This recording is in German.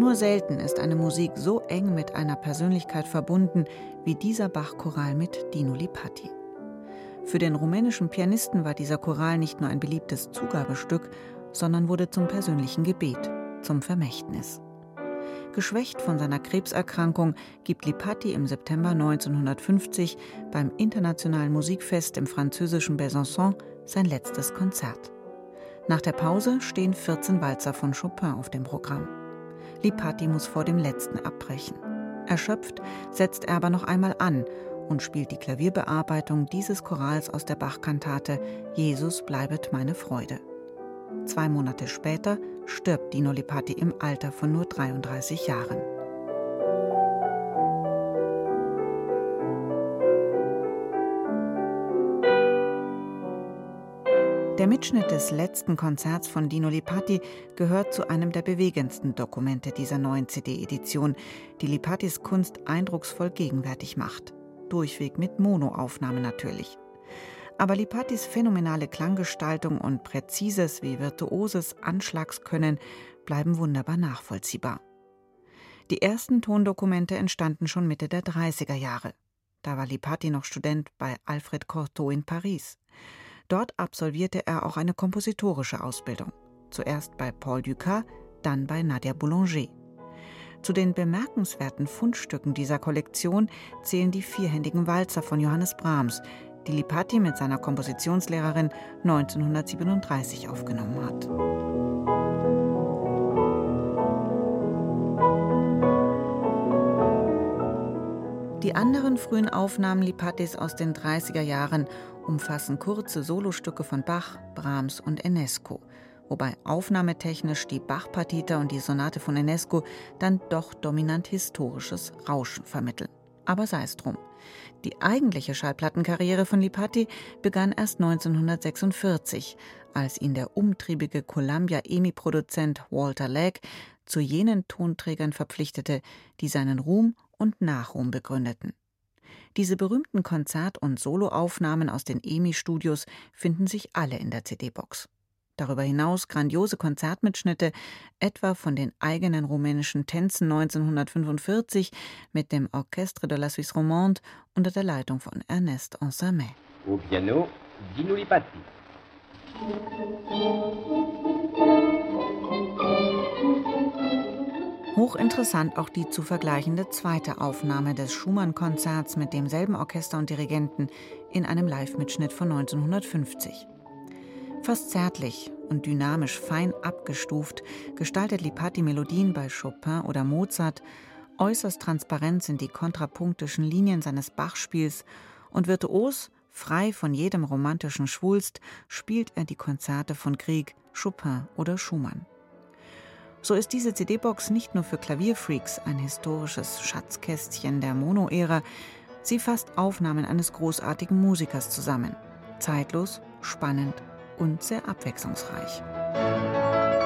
Nur selten ist eine Musik so eng mit einer Persönlichkeit verbunden wie dieser Bach-Choral mit Dino Lipatti. Für den rumänischen Pianisten war dieser Choral nicht nur ein beliebtes Zugabestück, sondern wurde zum persönlichen Gebet, zum Vermächtnis. Geschwächt von seiner Krebserkrankung gibt Lipatti im September 1950 beim Internationalen Musikfest im französischen Besançon sein letztes Konzert. Nach der Pause stehen 14 Walzer von Chopin auf dem Programm. Lipatti muss vor dem letzten abbrechen. Erschöpft setzt er aber noch einmal an und spielt die Klavierbearbeitung dieses Chorals aus der Bach-Kantate Jesus bleibet meine Freude. Zwei Monate später stirbt Dino Lipatti im Alter von nur 33 Jahren. Der Mitschnitt des letzten Konzerts von Dino Lipatti gehört zu einem der bewegendsten Dokumente dieser neuen CD-Edition, die Lipattis Kunst eindrucksvoll gegenwärtig macht. Durchweg mit Monoaufnahme natürlich. Aber Lipattis phänomenale Klanggestaltung und präzises wie virtuoses Anschlagskönnen bleiben wunderbar nachvollziehbar. Die ersten Tondokumente entstanden schon Mitte der 30er Jahre. Da war Lipatti noch Student bei Alfred Cortot in Paris. Dort absolvierte er auch eine kompositorische Ausbildung. Zuerst bei Paul Dukas, dann bei Nadia Boulanger. Zu den bemerkenswerten Fundstücken dieser Kollektion zählen die vierhändigen Walzer von Johannes Brahms, die Lipatti mit seiner Kompositionslehrerin 1937 aufgenommen hat. Die anderen frühen Aufnahmen Lipattis aus den 30er Jahren umfassen kurze Solostücke von Bach, Brahms und Enesco, wobei aufnahmetechnisch die Bach-Partita und die Sonate von Enesco dann doch dominant historisches Rauschen vermitteln. Aber sei es drum. Die eigentliche Schallplattenkarriere von Lipatti begann erst 1946, als ihn der umtriebige Columbia-EMI-Produzent Walter Legg zu jenen Tonträgern verpflichtete, die seinen Ruhm und Nachruhm begründeten. Diese berühmten Konzert- und Soloaufnahmen aus den EMI-Studios finden sich alle in der CD-Box. Darüber hinaus grandiose Konzertmitschnitte, etwa von den eigenen rumänischen Tänzen 1945 mit dem Orchestre de la Suisse Romande unter der Leitung von Ernest Ansermet. Au piano, Dino Lipatti. Hochinteressant auch die zu vergleichende zweite Aufnahme des Schumann-Konzerts mit demselben Orchester und Dirigenten in einem Live-Mitschnitt von 1950. Fast zärtlich und dynamisch fein abgestuft gestaltet Lipatti Melodien bei Chopin oder Mozart, äußerst transparent sind die kontrapunktischen Linien seines Bachspiels und virtuos, frei von jedem romantischen Schwulst, spielt er die Konzerte von Grieg, Chopin oder Schumann. So ist diese CD-Box nicht nur für Klavierfreaks ein historisches Schatzkästchen der Mono-Ära, sie fasst Aufnahmen eines großartigen Musikers zusammen. Zeitlos, spannend und sehr abwechslungsreich. Musik